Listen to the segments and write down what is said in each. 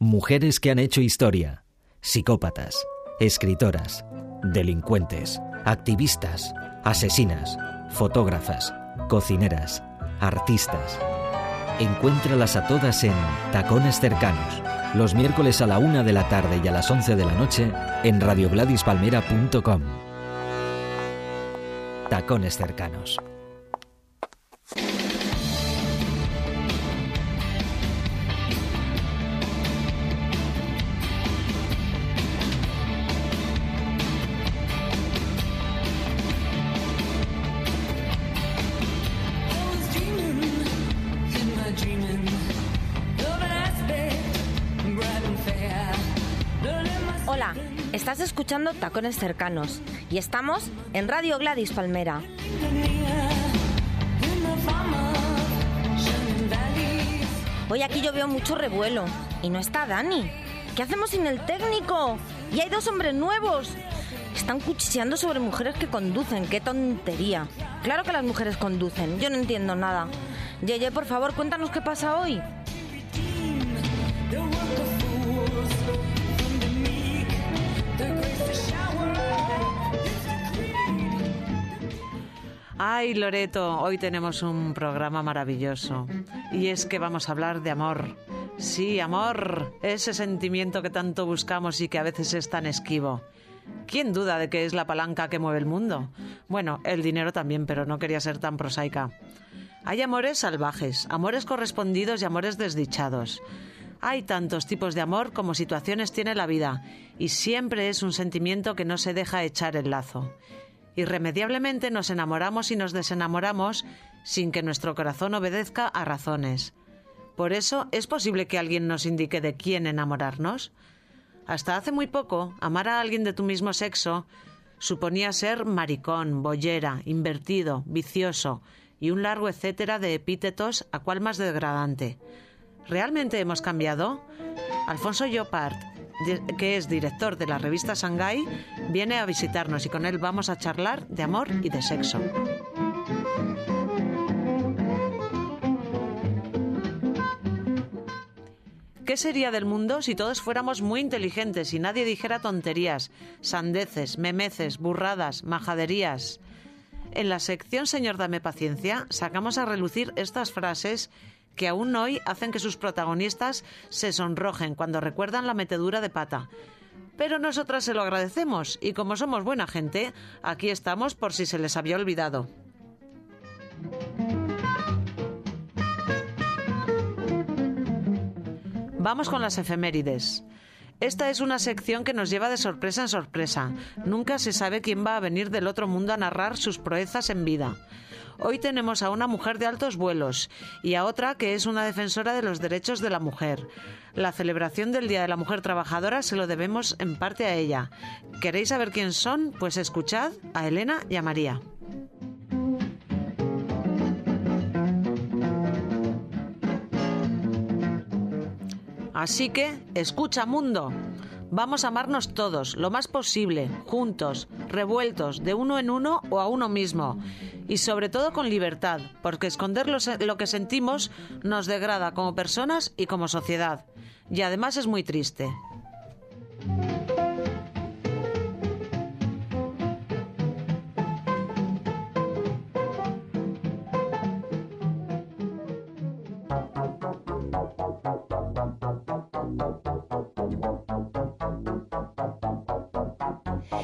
Mujeres que han hecho historia, psicópatas, escritoras, delincuentes, activistas, asesinas, fotógrafas, cocineras, artistas. Encuéntralas a todas en Tacones Cercanos, los miércoles a la una de la tarde y a las once de la noche en radiogladispalmera.com. Tacones Cercanos. Escuchando Tacones Cercanos y estamos en Radio Gladys Palmera. Hoy aquí yo veo mucho revuelo y no está Dani. ¿Qué hacemos sin el técnico? Y hay dos hombres nuevos. Están cuchicheando sobre mujeres que conducen. ¡Qué tontería! Claro que las mujeres conducen. Yo no entiendo nada. Yeye, por favor, cuéntanos qué pasa hoy. Ay, Loreto, hoy tenemos un programa maravilloso. Y es que vamos a hablar de amor. Sí, amor, ese sentimiento que tanto buscamos y que a veces es tan esquivo. ¿Quién duda de que es la palanca que mueve el mundo? Bueno, el dinero también, pero no quería ser tan prosaica. Hay amores salvajes, amores correspondidos y amores desdichados. Hay tantos tipos de amor como situaciones tiene la vida, y siempre es un sentimiento que no se deja echar el lazo. Irremediablemente nos enamoramos y nos desenamoramos sin que nuestro corazón obedezca a razones. Por eso es posible que alguien nos indique de quién enamorarnos. Hasta hace muy poco, amar a alguien de tu mismo sexo suponía ser maricón, bollera, invertido, vicioso y un largo etcétera de epítetos a cual más degradante. ¿Realmente hemos cambiado? Alfonso Llopart, que es director de la revista Shanghai, viene a visitarnos y con él vamos a charlar de amor y de sexo. ¿Qué sería del mundo si todos fuéramos muy inteligentes y nadie dijera tonterías, sandeces, memeces, burradas, majaderías? En la sección Señor Dame Paciencia sacamos a relucir estas frases que aún hoy hacen que sus protagonistas se sonrojen cuando recuerdan la metedura de pata. Pero nosotras se lo agradecemos y como somos buena gente, aquí estamos por si se les había olvidado. Vamos con las efemérides. Esta es una sección que nos lleva de sorpresa en sorpresa. Nunca se sabe quién va a venir del otro mundo a narrar sus proezas en vida. Hoy tenemos a una mujer de altos vuelos y a otra que es una defensora de los derechos de la mujer. La celebración del Día de la Mujer Trabajadora se lo debemos en parte a ella. ¿Queréis saber quién son? Pues escuchad a Elena y a María. Así que, escucha mundo. Vamos a amarnos todos, lo más posible, juntos, revueltos, de uno en uno o a uno mismo. Y sobre todo con libertad, porque esconder lo, que sentimos nos degrada como personas y como sociedad. Y además es muy triste.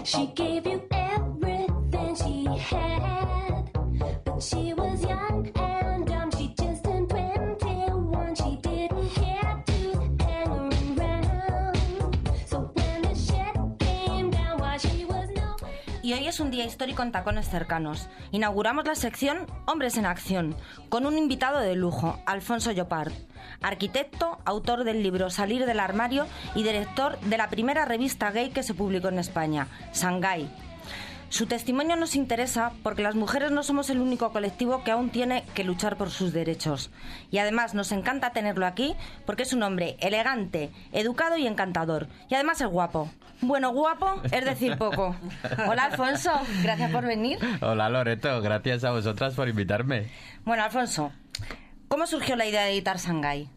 She gave you everything she had, but she was young and dumb. She just turned 21. She didn't care to hang around. So when the shit came down while she was no. Y hoy es un día histórico en Tacones Cercanos. Inauguramos la sección Hombres en Acción, con un invitado de lujo, Alfonso Llopart, arquitecto, autor del libro Salir del Armario y director de la primera revista gay que se publicó en España, Shanghai. Su testimonio nos interesa porque las mujeres no somos el único colectivo que aún tiene que luchar por sus derechos. Y además nos encanta tenerlo aquí porque es un hombre elegante, educado y encantador. Y además es guapo. Bueno, guapo es decir poco. Hola Alfonso, gracias por venir. Hola Loreto, gracias a vosotras por invitarme. Bueno, Alfonso, ¿cómo surgió la idea de editar Shanghai?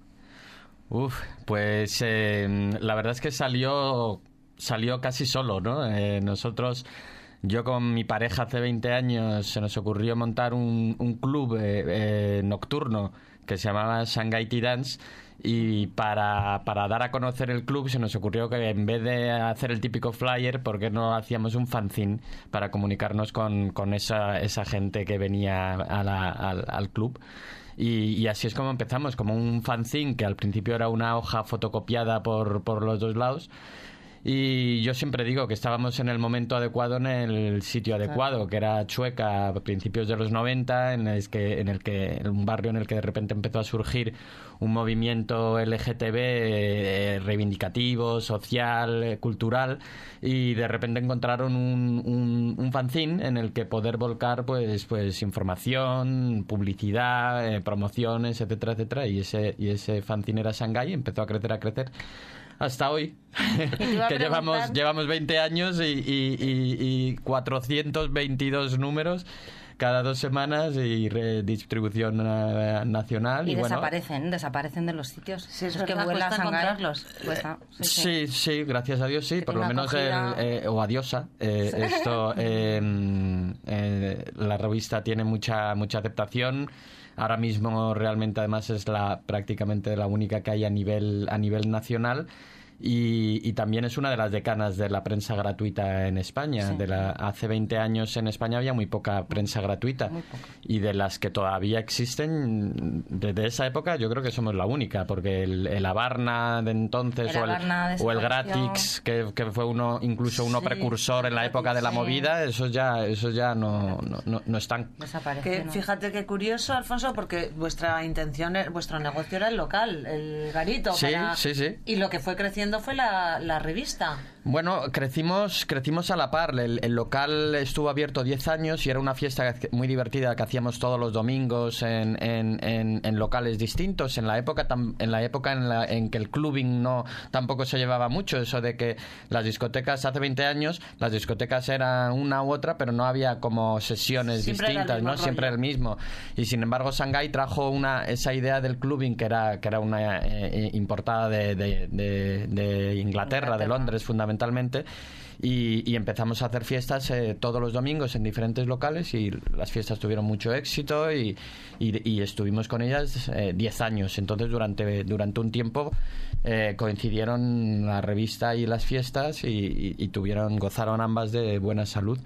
Uf, pues eh, la verdad es que salió, salió casi solo, ¿no? Eh, nosotros, yo con mi pareja hace 20 años, se nos ocurrió montar un, club eh, eh, nocturno que se llamaba Shanghai Tea Dance y para, para dar a conocer el club se nos ocurrió que en vez de hacer el típico flyer, ¿por qué no hacíamos un fanzine para comunicarnos con, con esa, esa gente que venía a la- al club? Y, y así es como empezamos, como un fanzine que al principio era una hoja fotocopiada por, por los dos lados. Y yo siempre digo que estábamos en el momento adecuado, en el sitio adecuado, que era Chueca a principios de los 90, en el que, en el que un barrio en el que de repente empezó a surgir un movimiento LGTB eh, reivindicativo, social, eh, cultural, y de repente encontraron un, un, un fanzine en el que poder volcar pues, pues información, publicidad, eh, promociones, etcétera, etcétera, y ese, y ese fanzine era Shanghai, empezó a crecer, a crecer hasta hoy, que llevamos, llevamos 20 años y, y, y- y 422 números cada dos semanas y redistribución eh, nacional. Y, Y, bueno, desaparecen, desaparecen de los sitios. Sí, es que vuela a encontrarlos. Cuesta, sí, sí. Sí, sí, gracias a Dios sí, por lo menos acogida. el, eh, o a Diosa. eh, esto, eh, eh, la revista tiene mucha mucha aceptación. Ahora mismo realmente además es la prácticamente la única que hay a nivel a nivel nacional. Y, y también es una de las decanas de la prensa gratuita en España. De la, hace 20 años en España había muy poca prensa gratuita. Y de las que todavía existen, desde esa época yo creo que somos la única, porque el, el Abarna de entonces El o el, Abarna o el. Gratix, que, que fue uno incluso uno Sí, precursor en la época de la sí. movida, esos ya, esos ya no, no, no, no están. Que, ¿no? fíjate qué curioso, Alfonso, porque vuestra intención, e- vuestro negocio era el local, el garito. Sí, para- sí, sí. Y lo que fue creciendo fue la, la revista. Bueno, crecimos, crecimos a la par. El, el local estuvo abierto 10 años y era una fiesta muy divertida que hacíamos todos los domingos en, en- en- en locales distintos. En la época, tam- en, la época en, la- en que el clubbing no tampoco se llevaba mucho, eso de que las discotecas hace 20 años, las discotecas eran una u otra, pero no había como sesiones Siempre distintas, ¿no? Siempre el mismo. Y sin embargo, Shanghai trajo una, esa idea del clubbing que era, que era una eh, importada de, de- de- de Inglaterra, de Londres fundamentalmente. Y, y empezamos a hacer fiestas eh, todos los domingos en diferentes locales y las fiestas tuvieron mucho éxito y, y- y estuvimos con ellas eh, 10 años. Entonces durante, durante un tiempo eh, coincidieron la revista y las fiestas y, y- y tuvieron, gozaron ambas de buena salud.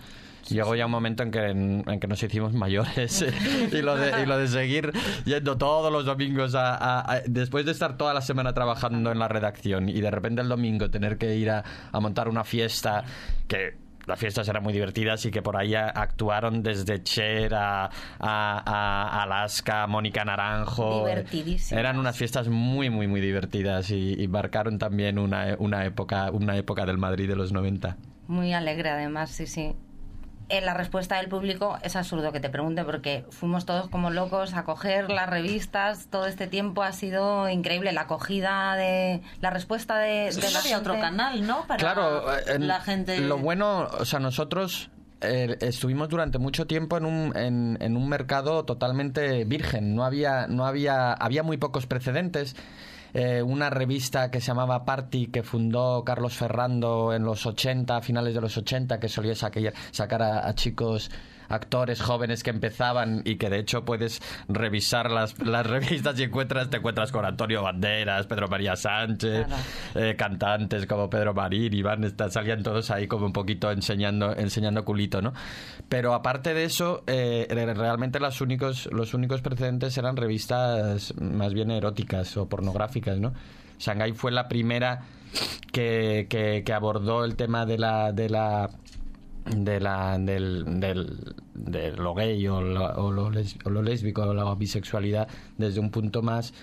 Llegó ya un momento en que, en, en que nos hicimos mayores eh, y, lo de, y lo de seguir yendo todos los domingos a, a- a- después de estar toda la semana trabajando en la redacción y de repente el domingo tener que ir a, a montar una fiesta que las fiestas eran muy divertidas y que por ahí actuaron desde Cher a, a- a Alaska, Mónica Naranjo. Divertidísimas. Eran unas fiestas muy, muy, muy divertidas y, y marcaron también una, una, época, una época del Madrid de los 90. Muy alegre, además, sí, sí. Eh, la respuesta del público es absurdo que te pregunte porque fuimos todos como locos a coger las revistas. Todo este tiempo ha sido increíble. La acogida de. La respuesta de, de la otro canal, ¿no? Para Claro, en- la gente. Lo bueno, o sea, nosotros eh, estuvimos durante mucho tiempo en un, en, en un mercado totalmente virgen. No había, no había, había muy pocos precedentes. Eh, una revista que se llamaba Party que fundó Carlos Ferrando en los 80, a finales de los 80, que solía sacar a chicos actores jóvenes que empezaban y que de hecho puedes revisar las, las revistas y encuentras, te encuentras con Antonio Banderas, Pedro María Sánchez, Claro. eh, cantantes como Pedro Marín, Iván, está- salían todos ahí como un poquito enseñando, enseñando culito, ¿no? Pero aparte de eso, eh, re- realmente los únicos, los únicos precedentes eran revistas más bien eróticas o pornográficas, ¿no? Shanghai fue la primera que, que- que abordó el tema de la, de la de la del, del- de lo gay o lo, o lo les- o lo lésbico o la bisexualidad desde un punto más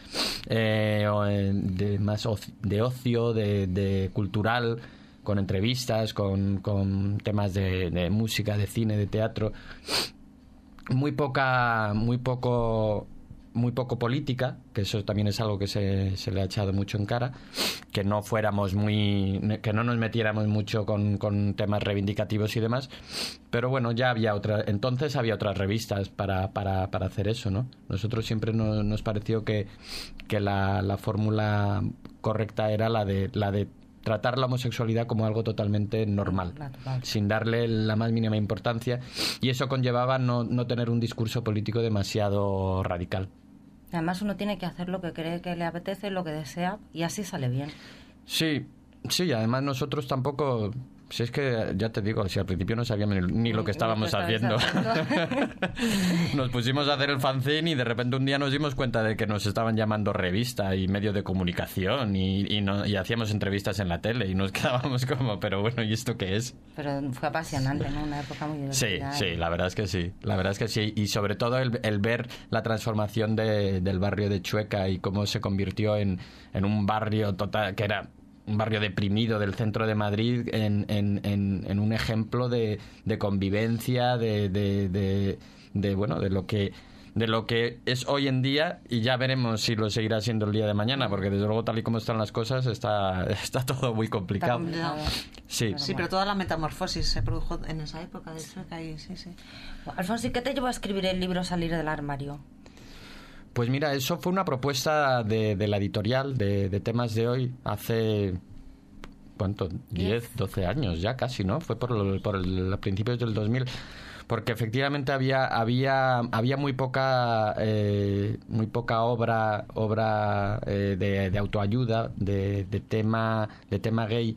eh, eh, de más oci- de ocio de, de cultural con entrevistas con, con temas de, de música de cine de teatro. Muy poca muy poco muy poco política, que eso también es algo que se, se le ha echado mucho en cara, que no fuéramos muy, que no nos metiéramos mucho con, con temas reivindicativos y demás, pero bueno, ya había otra, entonces había otras revistas para, para, para hacer eso, ¿no? Nosotros siempre no- nos pareció que, que la, la fórmula correcta era la de, la de tratar la homosexualidad como algo totalmente normal, Natural. sin darle la más mínima importancia, y eso conllevaba no, no tener un discurso político demasiado radical. Además uno tiene que hacer lo que cree que le apetece, lo que desea y así sale bien. Sí, sí, además nosotros tampoco... Si es que, ya te digo, si al principio no sabíamos ni, ni lo que estábamos que haciendo. nos pusimos a hacer el fanzine y de repente un día nos dimos cuenta de que nos estaban llamando revista y medio de comunicación y, y, no- y hacíamos entrevistas en la tele y nos quedábamos como, pero bueno, ¿y esto qué es? Pero fue apasionante, ¿no? Una época muy Sí, divertida. sí, la verdad es que sí. La verdad es que sí. Y sobre todo el, el ver la transformación de- del barrio de Chueca y cómo se convirtió en, en un barrio total, que era un barrio deprimido del centro de Madrid, en, en- en- en un ejemplo de, de convivencia, de, de- de- de, bueno, de lo que de lo que es hoy en día y ya veremos si lo seguirá siendo el día de mañana porque desde luego tal y como están las cosas está, está todo muy Está complicado complicado. sí Sí, pero toda la metamorfosis se produjo en esa época de Chueca y sí, sí. Alfonso, ¿y qué te llevó a escribir el libro Salir del armario? Pues mira, eso fue una propuesta de, de la editorial de, de temas de hoy hace, ¿cuánto? 10, 12 años ya casi, ¿no? Fue por, lo- por el, a principios del 2000. Porque efectivamente había, había, había muy poca eh, muy poca obra obra eh, de, autoayuda de, de tema de tema gay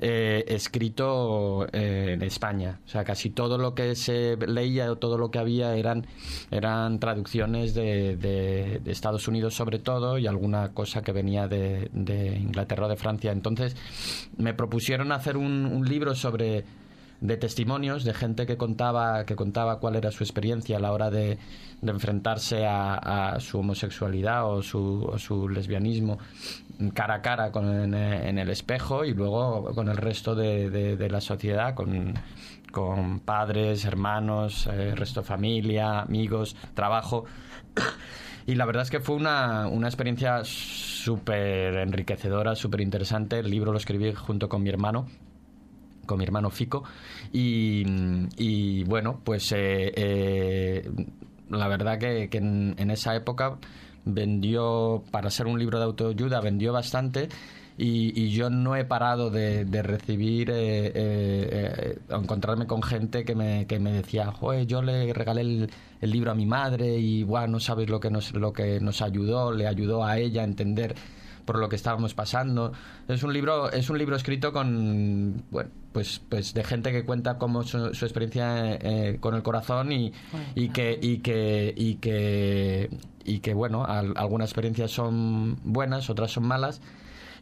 eh, escrito eh, en España. O sea, casi todo lo que se leía o todo lo que había eran, eran traducciones de, de- de Estados Unidos sobre todo y alguna cosa que venía de, de Inglaterra o de Francia. Entonces me propusieron hacer un, un libro sobre de testimonios de gente que contaba que contaba cuál era su experiencia a la hora de, enfrentarse a, su homosexualidad o su, su lesbianismo cara a cara con, en, el espejo y luego con el resto de, de- de la sociedad con, con padres, hermanos, eh, resto de familia, amigos, trabajo y la verdad es que fue una, una experiencia súper enriquecedora, súper interesante. El libro lo escribí junto con mi hermano, con mi hermano Fico. Y, y, bueno, pues eh, eh, la verdad que, que en, esa época vendió, para ser un libro de autoayuda, vendió bastante. Y, yo no he parado de, de recibir, eh, eh, eh, encontrarme con gente que me, que me decía, Joder, yo le regalé el, el libro a mi madre y guau, no sabes lo que, nos, lo que nos ayudó, le ayudó a ella a entender por lo que estábamos pasando. Es un libro, es un libro escrito con bueno, pues, pues de gente que cuenta como su, su experiencia eh, con el corazón y, y que y que y que y que bueno, al- algunas experiencias son buenas, otras son malas.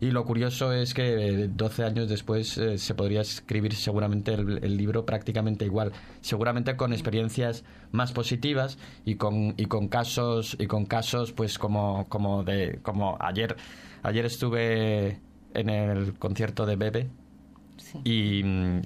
Y lo curioso es que eh, 12 años después eh, se podría escribir seguramente el, el libro prácticamente igual, seguramente con experiencias más positivas y con y con casos y con casos pues como como de como ayer ayer estuve en el concierto de Bebe Sí. y, mm,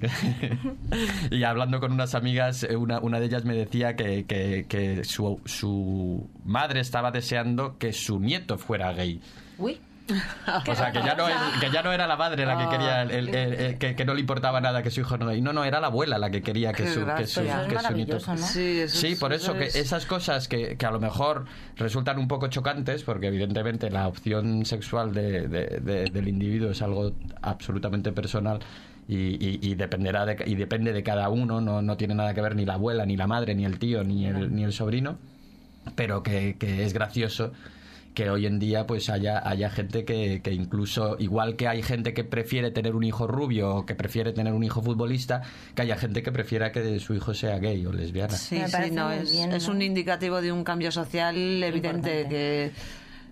y hablando con unas amigas, eh, una, una de ellas me decía que, que- que su, su madre estaba deseando que su nieto fuera gay. Uy, O sea, que ya no, es- que ya no era la madre la que quería, el- el- el- el- que, que no le importaba nada que su hijo no... Y no, no, era la abuela la que quería que su, que su, gracia. Eso es que su nieto... Sí, eso Sí, es- por eso que es- esas cosas que, que a lo mejor resultan un poco chocantes, porque evidentemente la opción sexual de- de- de- del individuo es algo absolutamente personal y, y- y dependerá de, y depende de cada uno, no, no tiene nada que ver ni la abuela, ni la madre, ni el tío, ni el, ni el sobrino, pero que, que es gracioso que hoy en día pues haya, haya gente que, que incluso, igual que hay gente que prefiere tener un hijo rubio o que prefiere tener un hijo futbolista, que haya gente que prefiera que su hijo sea gay o lesbiana. Sí, sí, no, es, bien, es un indicativo de un cambio social evidente Importante. que,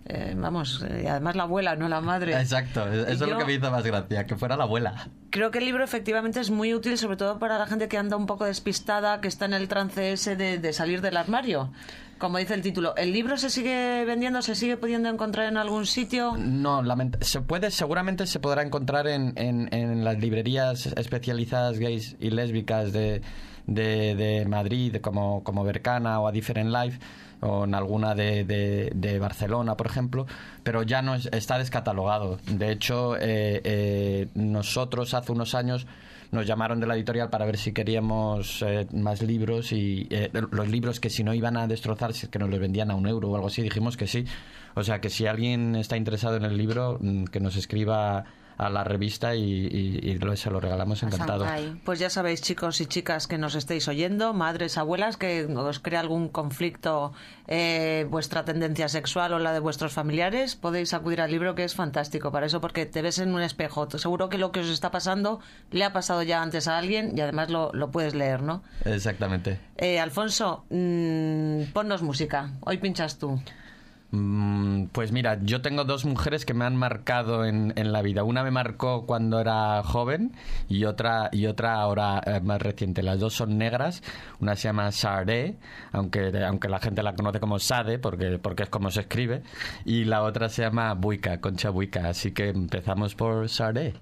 eh, vamos, eh, y además la abuela, no la madre. Exacto, eso es Yo- lo que me hizo más gracia, que fuera la abuela. Creo que el libro efectivamente es muy útil, sobre todo para la gente que anda un poco despistada, que está en el trance ese de, de salir del armario. Como dice el título, ¿el libro se sigue vendiendo? ¿Se sigue pudiendo encontrar en algún sitio? No, se puede, seguramente se podrá encontrar en, en- en las librerías especializadas gays y lésbicas de, de, de Madrid, como, como Bercana o A Different Life, o en alguna de, de- de Barcelona, por ejemplo, pero ya no es- está descatalogado. De hecho, eh, eh, nosotros hace unos años nos llamaron de la editorial para ver si queríamos eh, más libros y eh, los libros que si no iban a destrozarse, que nos los vendían a un euro o algo así, dijimos que sí. O sea que si alguien está interesado en el libro, mm, que nos escriba a la revista y, y- y lo- se lo regalamos encantado. Pues ya sabéis, chicos y chicas que nos estéis oyendo, madres, abuelas, que os crea algún conflicto eh, vuestra tendencia sexual o la de vuestros familiares, podéis acudir al libro que es fantástico para eso, porque te ves en un espejo. Seguro que lo que os está pasando le ha pasado ya antes a alguien y además lo, lo puedes leer, ¿no? Exactamente. Eh, Alfonso, mm, ponnos música. Hoy pinchas tú. Mm, Pues mira, yo tengo dos mujeres que me han marcado en, en la vida. Una me marcó cuando era joven y otra, y otra ahora eh, más reciente. Las dos son negras. Una se llama Sade, aunque, aunque la gente la conoce como Sade, porque, porque es como se escribe. Y la otra se llama Buica, Concha Buica. Así que empezamos por Sade.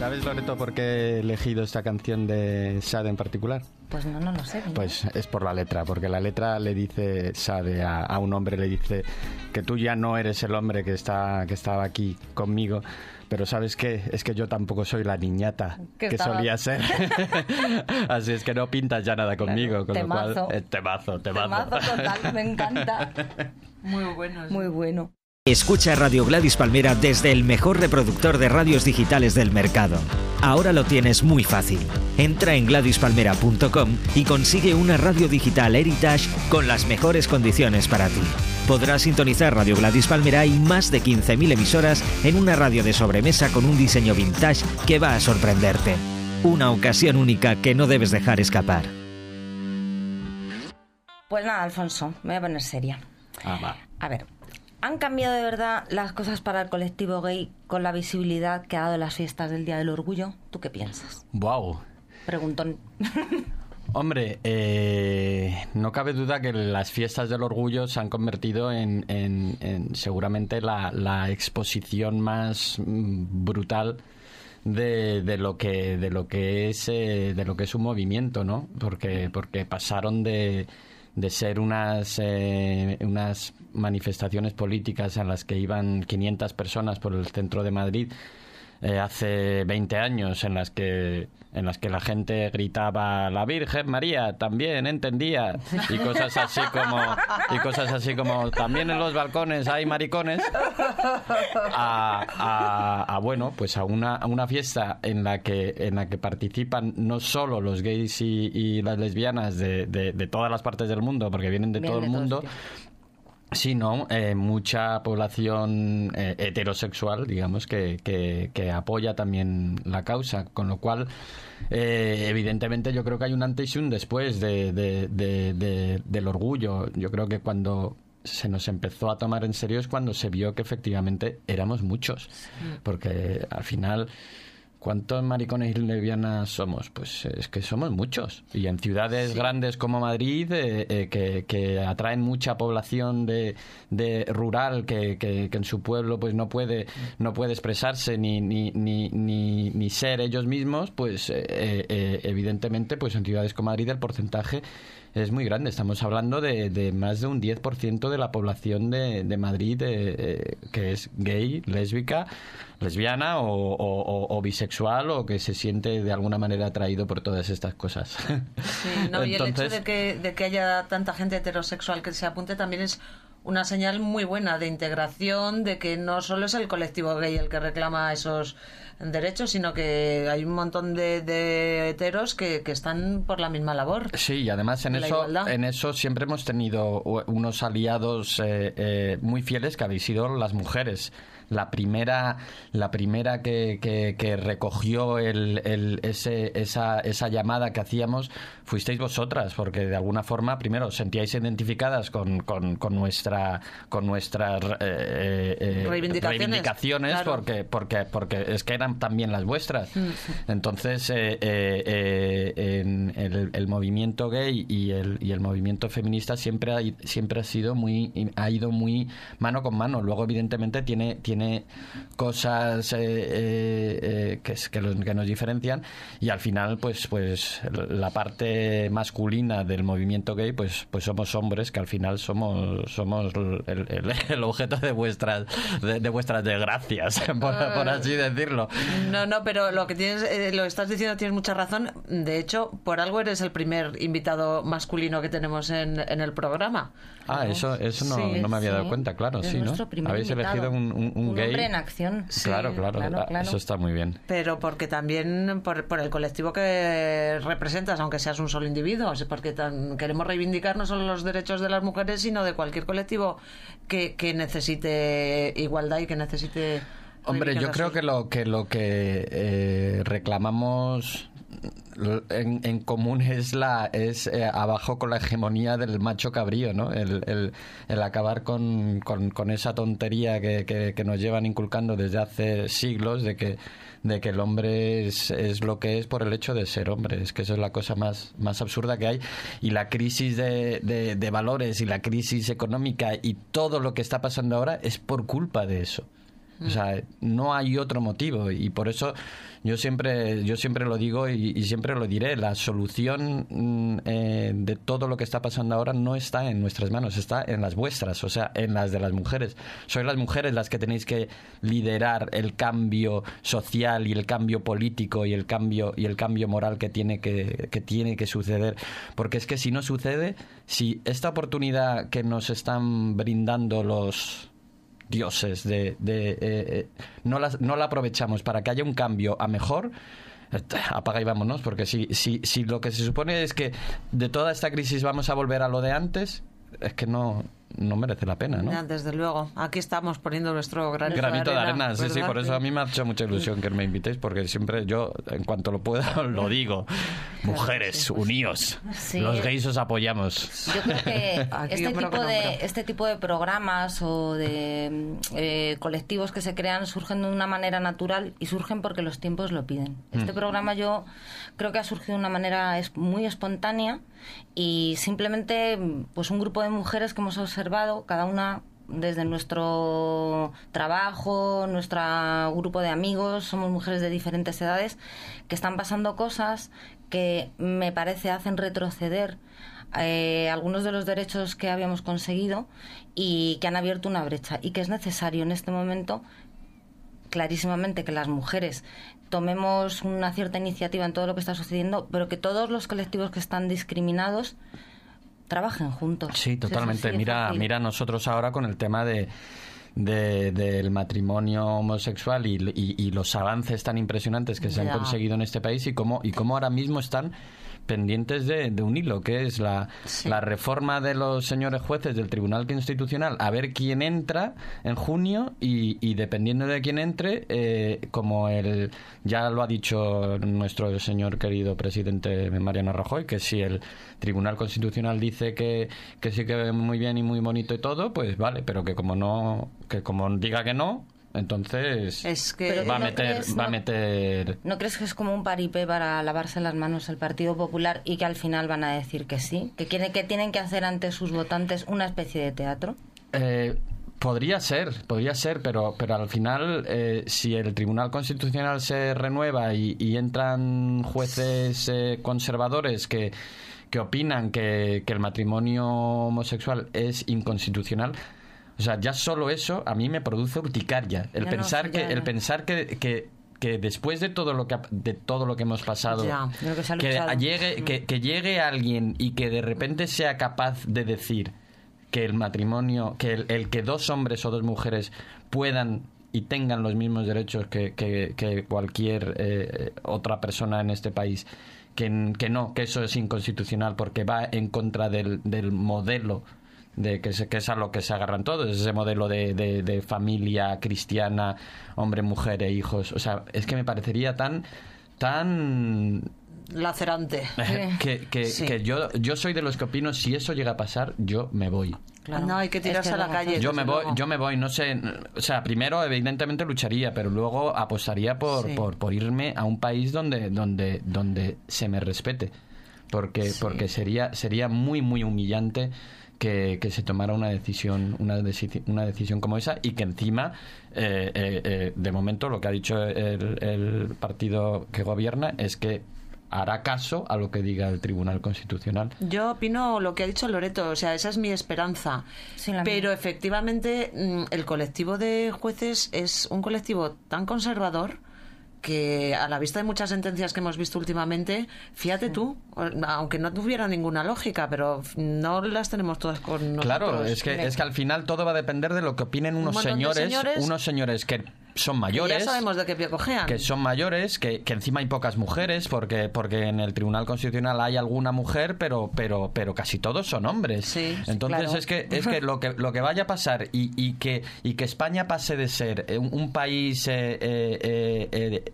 ¿Sabes, Loreto, por qué he elegido esta canción de Sade en particular? Pues no, no lo sé. dime. Pues es por la letra, porque la letra le dice, Sade, a, a un hombre le dice que tú ya no eres el hombre que, está, que estaba aquí conmigo, pero ¿sabes qué? Es que yo tampoco soy la niñata Que que, solía ser. Así es que no pintas ya nada conmigo, con Temazo. lo cual... eh, temazo, temazo. Temazo total, me encanta. Muy bueno. Muy bueno. Escucha Radio Gladys Palmera desde el mejor reproductor de radios digitales del mercado. Ahora lo tienes muy fácil. Entra en gladyspalmera.com y consigue una radio digital Heritage con las mejores condiciones para ti. Podrás sintonizar Radio Gladys Palmera y más de 15.000 emisoras en una radio de sobremesa con un diseño vintage que va a sorprenderte. Una ocasión única que no debes dejar escapar. Pues nada, Alfonso, me voy a poner seria. Ah, va. A ver, ¿han cambiado de verdad las cosas para el colectivo gay con la visibilidad que ha dado las fiestas del Día del Orgullo? ¿Tú qué piensas? Wow. Preguntón. Hombre, eh, no cabe duda que las fiestas del orgullo se han convertido en, en- en seguramente la, la exposición más mm, brutal de, de lo que de lo que es eh, de lo que es un movimiento, ¿no? Porque porque pasaron de de ser unas eh, unas manifestaciones políticas en las que iban 500 personas por el centro de Madrid eh, hace 20 años en las que en las que la gente gritaba la Virgen María también entendía y cosas así como y cosas así como también en los balcones hay maricones a, a- a, bueno pues a una, a una fiesta en la que en la que participan no solo los gays y, y las lesbianas de, de- de todas las partes del mundo porque vienen de todo el de mundo sitios. sino eh, mucha población eh, heterosexual, digamos, que, que, que apoya también la causa, con lo cual, eh, evidentemente, yo creo que hay un antes y un después de, de- de- de- del orgullo. Yo creo que cuando se nos empezó a tomar en serio es cuando se vio que efectivamente éramos muchos, porque al final... ¿Cuántos maricones y lesbianas somos? Pues eh, es que somos muchos. Y en ciudades grandes como Madrid, eh, eh, que, que atraen mucha población de, de rural que, que- que en su pueblo pues no puede no puede expresarse ni, ni, ni, ni, ni ser ellos mismos, pues eh, eh, evidentemente pues en ciudades como Madrid el porcentaje es muy grande. Estamos hablando de, de más de un 10% de la población de, de Madrid eh, eh, que es gay, lésbica, lesbiana o, o- o- o bisexual o que se siente de alguna manera atraído por todas estas cosas. Sí, no, y el hecho Entonces- de que, de que haya tanta gente heterosexual que se apunte también es una señal muy buena de integración, de que no solo es el colectivo gay el que reclama esos derechos, sino que hay un montón de, de heteros que, que están por la misma labor. Sí, y además en eso, igualdad. en eso siempre hemos tenido unos aliados eh, eh, muy fieles que habéis sido las mujeres. La primera, la primera que, que- que recogió el, el- ese, esa, esa llamada que hacíamos fuisteis vosotras, porque de alguna forma, primero, os sentíais identificadas con, con, con nuestra, con nuestras eh, eh, eh, Reivindicaciones, reivindicaciones, claro. porque, porque, porque es que eran también las vuestras. Entonces, eh, eh, eh, en el, el movimiento gay y el, y el movimiento feminista siempre ha, siempre ha sido muy, ha ido muy mano con mano. Luego, evidentemente, tiene, tiene cosas eh, eh, eh, que, es- que, los- que nos diferencian y al final, pues, pues la parte masculina del movimiento gay, pues, pues somos hombres que al final somos, somos el, el- el objeto de vuestras, de, de vuestras desgracias, por, por así decirlo. No, no, pero lo que tienes, eh, lo estás diciendo tienes mucha razón. De hecho, por algo eres el primer invitado masculino que tenemos en, en el programa. Ah, eso, eso no, Sí, no me había dado Sí, cuenta, claro, es sí, ¿no? Habéis invitado. elegido un, un- un gay. hombre en acción. Claro, claro, claro, ah, claro. eso está muy bien. Pero porque también por, por el colectivo que representas, aunque seas un solo individuo, porque tan- queremos reivindicar no solo los derechos de las mujeres, sino de cualquier colectivo que, que necesite igualdad y que necesite... Hombre, yo creo que lo que lo que eh, reclamamos en, en común es la es eh, abajo con la hegemonía del macho cabrío, ¿no? El, acabar con, con- esa tontería que, que- que nos llevan inculcando desde hace siglos de que de que el hombre es, es lo que es por el hecho de ser hombre. Es que eso es la cosa más, más absurda que hay. Y la crisis de, de- de valores y la crisis económica y todo lo que está pasando ahora es por culpa de eso. O sea, no hay otro motivo y por eso yo siempre, yo siempre lo digo y, siempre lo diré. La solución mm, eh, de todo lo que está pasando ahora no está en nuestras manos, está en las vuestras, o sea, en las de las mujeres. Sois las mujeres las que tenéis que liderar el cambio social y el cambio político y el cambio y el cambio moral que tiene que, que tiene que suceder, porque es que si no sucede, si esta oportunidad que nos están brindando los dioses de, de, eh, eh, no, las, no la aprovechamos para que haya un cambio a mejor eh, apaga y vámonos porque si, si, si lo que se supone es que de toda esta crisis vamos a volver a lo de antes es que no no merece la pena, ¿no? Ya, desde luego. Aquí estamos poniendo nuestro granito, Granito de arena, sí, sí, ¿verdad? por eso a mí me ha hecho mucha ilusión que me invitéis, porque siempre yo, en cuanto lo pueda, lo digo. Mujeres, uníos. Sí. Los gays os apoyamos. Yo creo que este yo creo tipo, que no, de, este tipo de programas o de mm, eh, colectivos que se crean surgen de una manera natural y surgen porque los tiempos lo piden. Este programa yo creo que ha surgido de una manera es- muy espontánea y simplemente mm, pues un grupo de mujeres que hemos observado, cada una desde nuestro trabajo, nuestro grupo de amigos, somos mujeres de diferentes edades, que están pasando cosas que me parece hacen retroceder eh, algunos de los derechos que habíamos conseguido y que han abierto una brecha y que es necesario en este momento clarísimamente que las mujeres tomemos una cierta iniciativa en todo lo que está sucediendo, pero que todos los colectivos que están discriminados trabajen juntos. Sí, totalmente. de mira, mira nosotros ahora con el tema de, de- del matrimonio homosexual y, y- y los avances tan impresionantes que se han conseguido en este país y cómo, y cómo ahora mismo están pendientes de, de un hilo, que es la, Sí. la reforma de los señores jueces del Tribunal Constitucional, a ver quién entra en junio y, y dependiendo de quién entre, eh, como el ya lo ha dicho nuestro señor querido presidente Mariano Rajoy, que si el Tribunal Constitucional dice que, que sí que muy bien y muy bonito y todo, pues vale, pero que como no, que como diga que no, entonces Es que... Pero va a ¿no meter, crees, va a no? meter ¿No crees que es como un paripé para lavarse las manos el Partido Popular y que al final van a decir que sí? ¿Que, quiere- que tienen que hacer ante sus votantes una especie de teatro? Eh, podría ser, podría ser, pero, pero al final, eh, si el Tribunal Constitucional se renueva y, y entran jueces eh, conservadores que, que opinan que, que el matrimonio homosexual es inconstitucional, o sea, ya solo eso a mí me produce urticaria. El Ya pensar que, el pensar que, que, que después de todo lo que de todo lo que hemos pasado Ya. De lo que se ha que llegue que, que llegue alguien y que de repente sea capaz de decir que el matrimonio que el, el que dos hombres o dos mujeres puedan y tengan los mismos derechos que, que- cualquier eh, otra persona en este país que, que no, que eso es inconstitucional porque va en contra del, del modelo de que, se, que es a lo que se agarran todos, ese modelo de, de- de familia cristiana, hombre, mujer e hijos. O sea, es que me parecería tan tan Lacerante. que, que, Sí. que yo, yo soy de los que opino si eso llega a pasar, yo me voy. Claro. No, hay que Es tirarse que a la calle. Yo me voy, luego. yo me voy, no sé, o sea, primero evidentemente lucharía, pero luego apostaría por, Sí. por, por irme a un país donde, donde, donde se me respete, porque, porque sería, sería muy, muy humillante que, que se tomara una decisión, una, deci- una decisión como esa y que encima, eh, eh, eh, de momento, lo que ha dicho el, el partido que gobierna es que hará caso a lo que diga el Tribunal Constitucional. Yo opino lo que ha dicho Loreto, o sea, esa es mi esperanza. Sí, Pero mía. efectivamente, mm, el colectivo de jueces es un colectivo tan conservador que a la vista de muchas sentencias que hemos visto últimamente, fíjate tú, aunque no tuviera ninguna lógica, pero no las tenemos todas con nosotros. Claro, es que, es que al final todo va a depender de lo que opinen unos señores. unos señores que son Que mayores. Ya sabemos de qué pie cojean. que son mayores, que, que encima hay pocas mujeres, porque, porque en el Tribunal Constitucional hay alguna mujer, pero, pero, pero casi todos son hombres. Sí, sí, Entonces claro. es que, es que lo que lo que vaya a pasar y, y que, y que España pase de ser eh, un, un país eh, eh, eh, eh,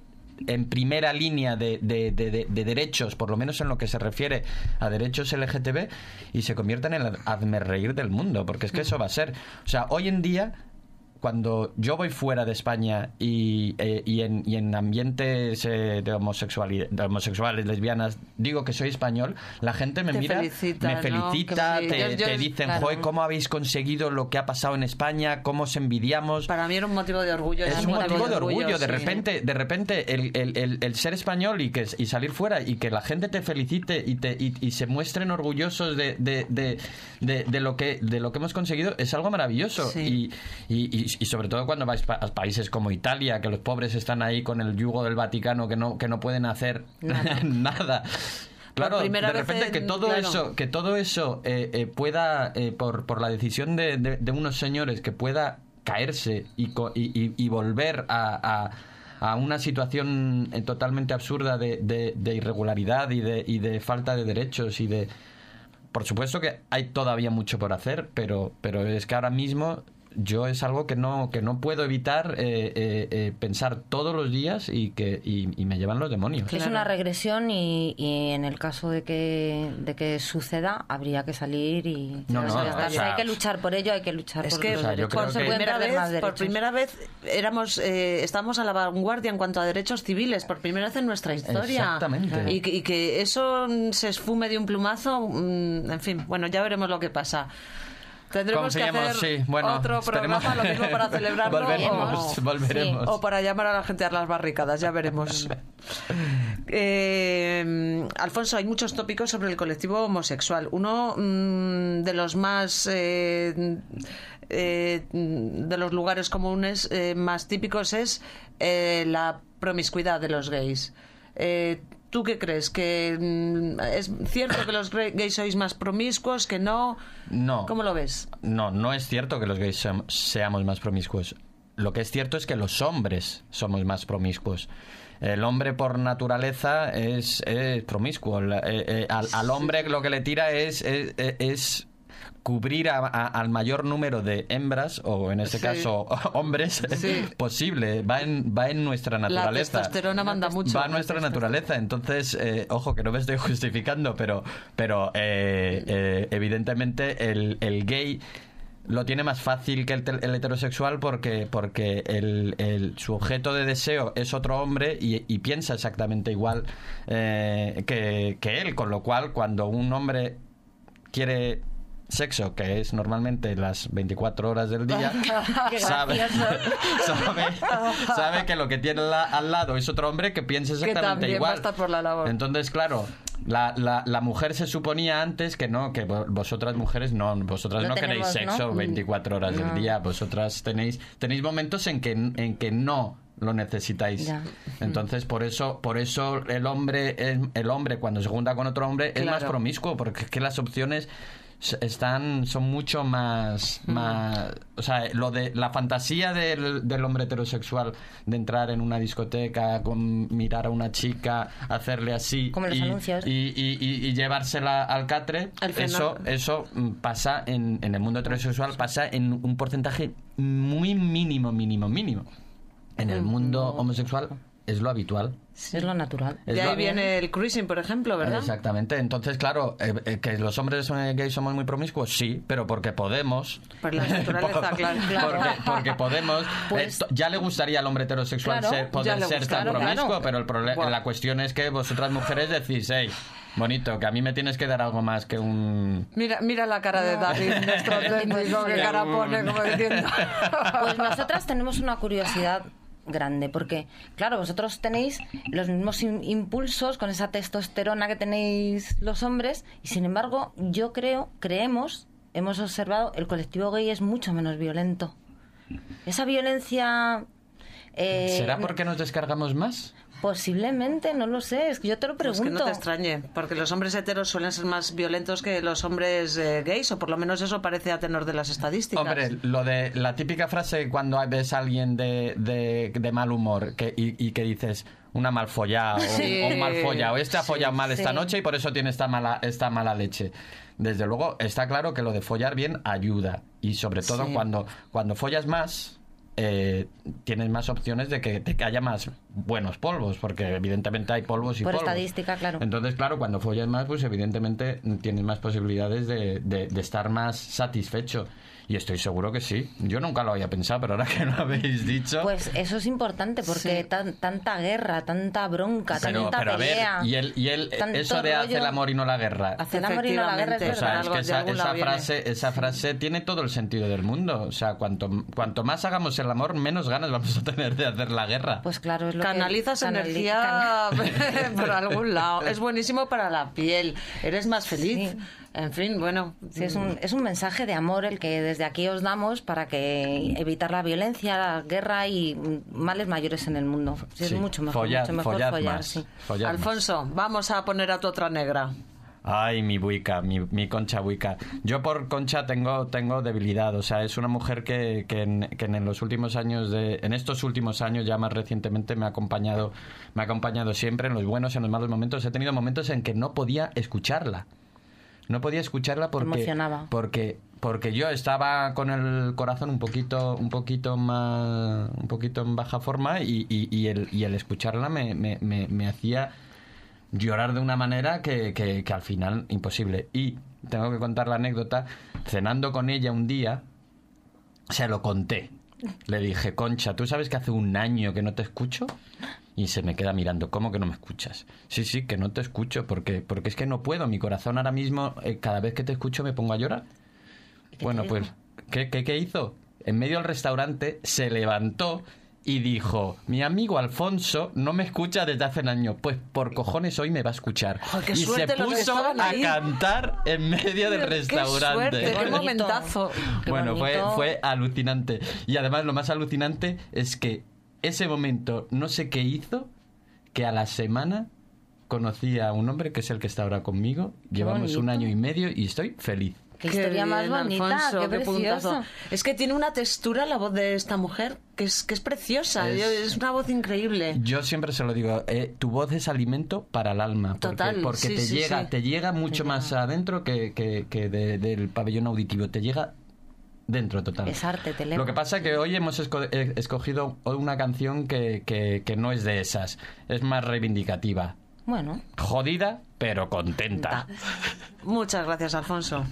en primera línea de, de- de- de- de derechos, por lo menos en lo que se refiere a derechos LGTB, y se convierta en el hazmerreír del mundo, porque es que eso va a ser. O sea, hoy en día cuando yo voy fuera de España y, eh, y, en, y en ambientes eh, de, homosexualidad, de homosexuales, lesbianas, digo que soy español, la gente me Te mira, felicita, me ¿no? felicita, sí. te, Yo- yo- te dicen, claro. joder, ¿cómo habéis conseguido lo que ha pasado en España? ¿Cómo os envidiamos? Para mí era un motivo de orgullo. es un motivo de orgullo, de sí. repente, de repente el, el- el- el ser español y que y salir fuera y que la gente te felicite y te y, y se muestren orgullosos de, de, de, de- de lo que de lo que hemos conseguido es algo maravilloso Sí. y, y, y- sobre todo cuando vais pa- a países como Italia que los pobres están ahí con el yugo del Vaticano que no que no pueden hacer nada. Claro, de repente en- que todo claro. eso que todo eso eh, eh, pueda eh, por, por la decisión de, de- de unos señores que pueda caerse y, co- y, y- volver a, a- a una situación eh, totalmente absurda de, de- de irregularidad y de, y de falta de derechos y de por supuesto que hay todavía mucho por hacer, pero, pero es que ahora mismo yo es algo que no, que no puedo evitar eh, eh, eh, pensar todos los días y que y, y me llevan los demonios. Es una regresión y, y en el caso de que, de que suceda, habría que salir y No, no, manifestarse. o sea, hay que luchar por ello, hay que luchar Es por que los O sea, yo derechos. creo por, pueden primera vez, por primera vez éramos, eh, estamos a la vanguardia en cuanto a derechos civiles, por primera vez en nuestra historia. Exactamente. Y, que- y que eso se esfume de un plumazo, mm, en fin, bueno, ya veremos lo que pasa. Tendremos que hacer sí. Bueno, otro esperemos- programa, lo mismo para celebrarlo. volveremos, o- volveremos. O para llamar a la gente a las barricadas, ya veremos. Eh, Alfonso, hay muchos tópicos sobre el colectivo homosexual. Uno mm, de los más eh, eh, de los lugares comunes más típicos es la promiscuidad de los gays. Eh, ¿Tú qué crees? ¿Que mm, es cierto que los gays sois más promiscuos? ¿Que no? No. ¿Cómo lo ves? No, no es cierto que los gays seam- seamos más promiscuos. Lo que es cierto es que los hombres somos más promiscuos. El hombre por naturaleza es, es promiscuo. La- eh, eh, al, al hombre lo que le tira es, es, es cubrir a- a- al mayor número de hembras, o en este Sí. caso hombres, Sí. posible. Va en, va en nuestra La naturaleza. testosterona manda mucho. Va a nuestra naturaleza, entonces, eh, ojo, que no me estoy justificando, pero, pero eh, eh, evidentemente el, el gay lo tiene más fácil que el heterosexual porque, porque el, el- su objeto de deseo es otro hombre y, y piensa exactamente igual eh, que, que él, con lo cual cuando un hombre quiere sexo, que es normalmente las 24 horas del día, sabe, sabe, sabe que lo que tiene la- al lado es otro hombre que piensa Que exactamente va igual. a estar por la labor. Entonces, claro, la, la, la mujer se suponía antes que no, que vo- vosotras mujeres no, vosotras no, No queréis sexo ¿no? 24 horas del No. día, vosotras tenéis tenéis momentos en que en que no lo necesitáis. Ya. Entonces, por eso por eso el hombre el, el hombre cuando se junta con otro hombre es más promiscuo porque es que las opciones están son mucho más Mm. más o sea lo de la fantasía del, del hombre heterosexual de entrar en una discoteca con mirar a una chica hacerle así Como los y, anuncios. y, y- y- llevársela al catre Al eso eso mm, pasa en, en el mundo heterosexual pasa en un porcentaje muy mínimo mínimo mínimo en Mm, el mundo homosexual es lo habitual Es lo natural. Es De lo- ahí viene el cruising, por ejemplo, ¿verdad? Exactamente. Entonces, claro, eh, eh, que los hombres eh, gays somos muy promiscuos, sí, pero porque podemos. Por la naturaleza, Por- claro. Porque, porque podemos. Pues- Eh, ya le gustaría al hombre heterosexual Claro, ser- poder ser gusta, tan claro, promiscuo, claro. pero el Buah. la cuestión es que vosotras mujeres decís, hey, bonito, que a mí me tienes que dar algo más que un. Mira, mira la cara de David, nuestro técnico, que cara pone como diciendo... Pues nosotras tenemos una curiosidad grande, porque, claro, vosotros tenéis los mismos im- impulsos con esa testosterona que tenéis los hombres, y sin embargo, yo creo, creemos, hemos observado, el colectivo gay es mucho menos violento. Esa violencia... eh, ¿Será porque nos descargamos más? Posiblemente, no lo sé, es que yo te lo Pues pregunto. que no te extrañe, porque los hombres heteros suelen ser más violentos que los hombres eh, gays, o por lo menos eso parece a tenor de las estadísticas. Hombre, lo de la típica frase cuando ves a alguien de, de, de mal humor que, y, y que dices una mal follada o, Sí. o un mal follado, este ha Sí, follado mal esta sí. noche y por eso tiene esta mala, esta mala leche. Desde luego, está claro que lo de follar bien ayuda. Y sobre todo Sí. cuando, cuando follas más, eh, tienes más opciones de que, que haya más buenos polvos, porque evidentemente hay polvos y Por polvos. estadística, claro. Entonces, claro, cuando follas más, pues evidentemente tienes más posibilidades de, de- de estar más satisfecho. Y estoy seguro que sí. Yo nunca lo había pensado, pero ahora que lo habéis dicho... Pues eso es importante porque Sí. tan- tanta guerra, tanta bronca, pero, tanta pero a ver, pelea. y, el, y tanto eso de hace el amor y no la guerra. Hace el amor y no la guerra, es Efectivamente. O sea, es que esa, esa frase, esa frase tiene todo el sentido del mundo. O sea, cuanto, cuanto más hagamos el amor, menos ganas vamos a tener de hacer la guerra. Pues claro, es lo que- Canalizas canali- energía por algún lado. Es buenísimo para la piel. Eres más feliz. Sí. En fin, bueno. Sí, es un, es un mensaje de amor el que desde aquí os damos para que evitar la violencia, la guerra y mm, males mayores en el mundo. Sí, Sí, Es mucho mejor, follad- mucho mejor follad follar, más, sí. follad más. Alfonso, vamos a poner a tu otra negra. Ay, mi buica, mi, mi concha buica. Yo por concha tengo, tengo debilidad. O sea, es una mujer que, que, en, que en los últimos años, de, en estos últimos años, ya más recientemente, me ha acompañado, me ha acompañado siempre en los buenos y en los malos momentos. He tenido momentos en que no podía escucharla. No podía escucharla porque emocionaba. porque porque yo estaba con el corazón un poquito un poquito más un poquito en baja forma y, y- y el, y el escucharla me, me- me- me hacía llorar de una manera que, que- que al final imposible. Y tengo que contar la anécdota, cenando con ella un día, se lo conté. Le dije, Concha, ¿tú sabes que hace un año que no te escucho? Y se me queda mirando, ¿cómo que no me escuchas? Sí, sí, que no te escucho, porque, porque es que no puedo. Mi corazón ahora mismo, eh, cada vez que te escucho, me pongo a llorar. Bueno, pues, ¿qué, qué, qué hizo? En medio del restaurante se levantó y dijo, mi amigo Alfonso no me escucha desde hace un año, pues por cojones hoy me va a escuchar. ¡Ay, qué y se suerte puso a cantar en medio del Qué restaurante. suerte, qué bonito. momentazo. Qué bueno, fue, fue alucinante. Y además lo más alucinante es que ese momento no sé qué hizo, que a la semana conocí a un hombre que es el que está ahora conmigo. Llevamos un año y medio y estoy feliz. Qué historia más bonita, Alfonso, qué precioso. Es que tiene una textura la voz de esta mujer que es, que es preciosa. Es- Yo- Es, una voz increíble. Yo siempre se lo digo, eh, tu voz es alimento para el alma. Porque, Total, porque sí, te, sí, llega, sí. te llega mucho más adentro que, que- que de- del pabellón auditivo. Te llega dentro total. Es arte, te eleva. Lo que pasa que hoy hemos eh, escogido una canción que, que- que no es de esas. Es más reivindicativa. Bueno, Jodida, pero contenta. Muchas gracias, Alfonso.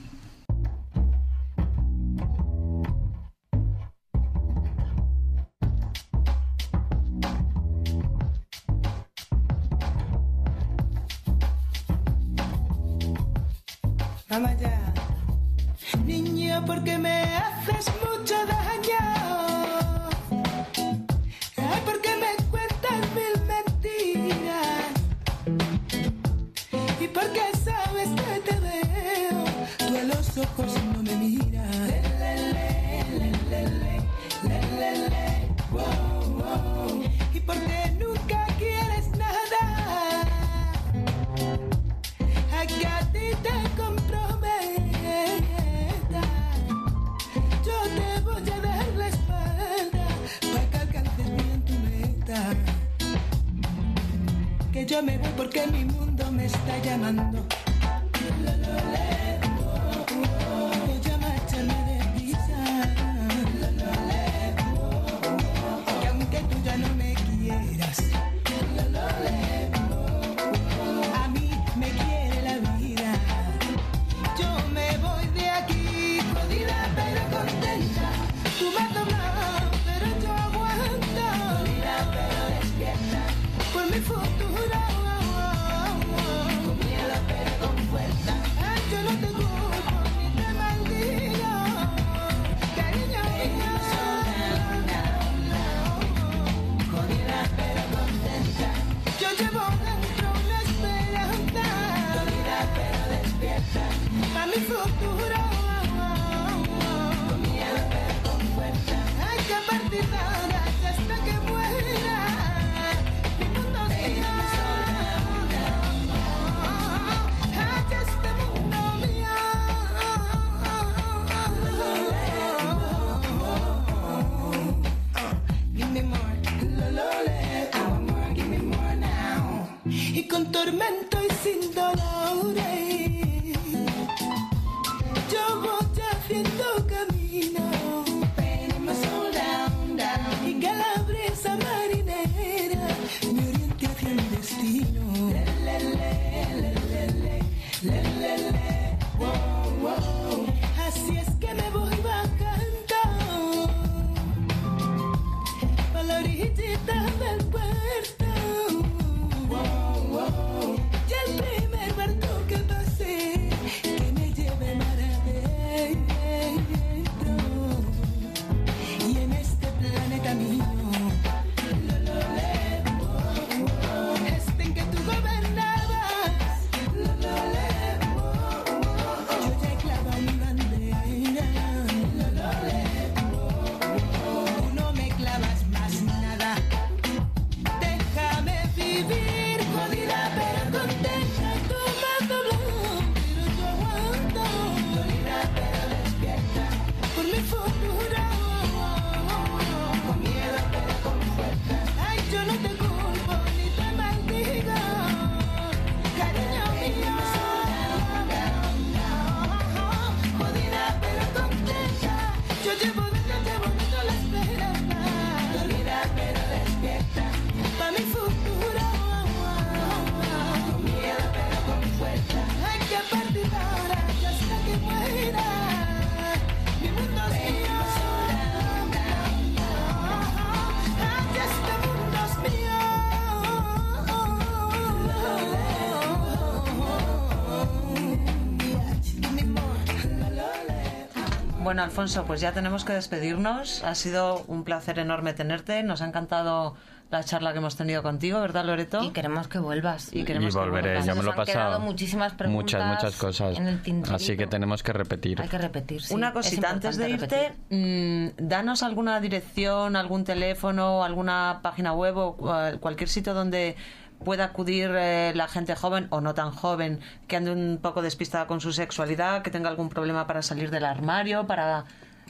Bueno, Alfonso, pues ya tenemos que despedirnos. Ha sido un placer enorme tenerte. Nos ha encantado la charla que hemos tenido contigo, ¿verdad, Loreto? Y queremos que vuelvas. Y Y queremos que volveré, vuelvas. yo me lo he Nos han quedado pasado. muchísimas preguntas muchas, muchas cosas. en el. Así que tenemos que repetir. Hay que repetir, sí. Una cosita, antes de irte, mm, danos alguna dirección, algún teléfono, alguna página web o cual- cualquier sitio donde pueda acudir eh, la gente joven o no tan joven que ande un poco despistada con su sexualidad, que tenga algún problema para salir del armario, para...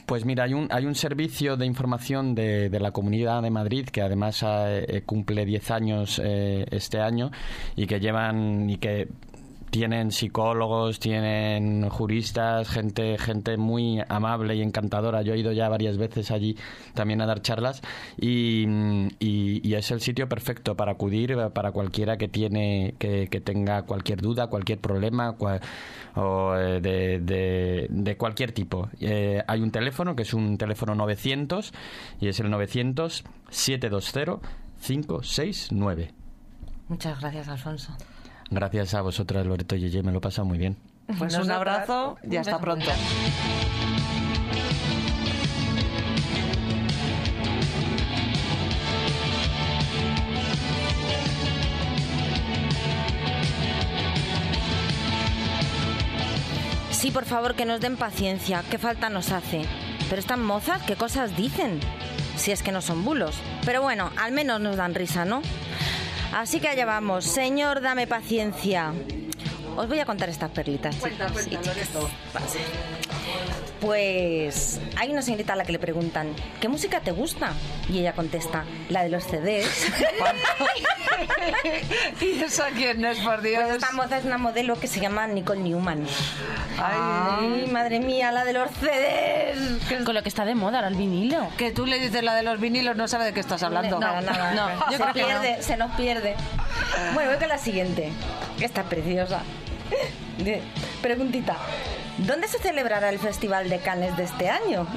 Pues mira, hay un, hay un servicio de información de, de la Comunidad de Madrid que además eh, cumple 10 años eh, este año y que llevan y que tienen psicólogos, tienen juristas, gente, gente muy amable y encantadora. Yo he ido ya varias veces allí también a dar charlas y, es el sitio perfecto para acudir eh, para cualquiera que tiene que, tenga cualquier duda, cualquier problema cua- o eh, de, de- de cualquier tipo. Eh, hay un teléfono que es un teléfono 900 y es el 900 720 569. Muchas gracias, Alfonso. Gracias a vosotras, Loreto y Yeye, me lo he pasado muy bien. Pues un abrazo y hasta pronto. Sí, por favor, que nos den paciencia. ¿Qué falta nos hace? Pero estas mozas, ¿qué cosas dicen? Si es que no son bulos. Pero bueno, al menos nos dan risa, ¿no? Así que allá vamos. Señor, dame paciencia. Os voy a contar estas perlitas. y chicas. Pues hay una señorita a la que le preguntan, ¿qué música te gusta? Y ella contesta, la de los CDs. ¿Y esa quién es, por Dios? Pues esta moza es una modelo que se llama Nicole Newman. Ay, madre mía, la de los CDs. Con lo que está de moda ahora el vinilo. Que tú le dices la de los vinilos, no sabe de qué estás hablando. Nada, nada. No, yo se creo que no. pierde, se nos pierde. Bueno, voy con la siguiente. Esta es preciosa. Preguntita. ¿Dónde se celebrará el Festival de Cannes de este año?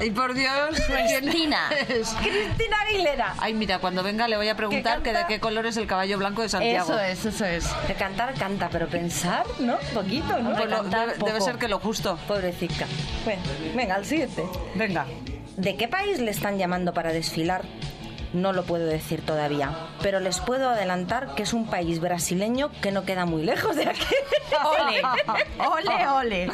Y por Dios, Cristina. Cristina Aguilera. Ay, mira, cuando venga le voy a preguntar que de qué color es el caballo blanco de Santiago. Eso es, eso es. De cantar, canta, pero pensar, ¿no? Poquito, ¿no? Pues lo- debe, debe ser que lo justo. Pobrecita. Bueno, venga, al siguiente. Venga. ¿De qué país le están llamando para desfilar? No lo puedo decir todavía, pero les puedo adelantar que es un país brasileño que no queda muy lejos de aquí. Ole, ole, ole.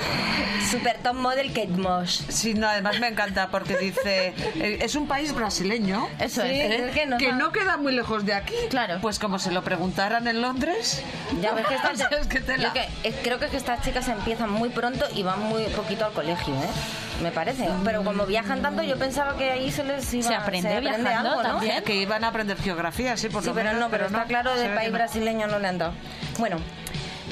Super top model Kate Moss. Sí, no, además me encanta porque dice, eh, es un país brasileño. Eso Sí, es. es que no que no queda muy lejos de aquí. Claro. Pues como se lo preguntaran en Londres. Ya ves que estas, es que- eh, creo que, es que estas chicas empiezan muy pronto y van muy poquito al colegio, ¿eh? Me parece. Pero como viajan tanto, yo pensaba que ahí se les iba Se aprende viajando algo, ¿no? también. Que iban a aprender geografía, sí, por Sí, lo pero menos, no, pero está claro, se del país no. brasileño no le han dado. Bueno,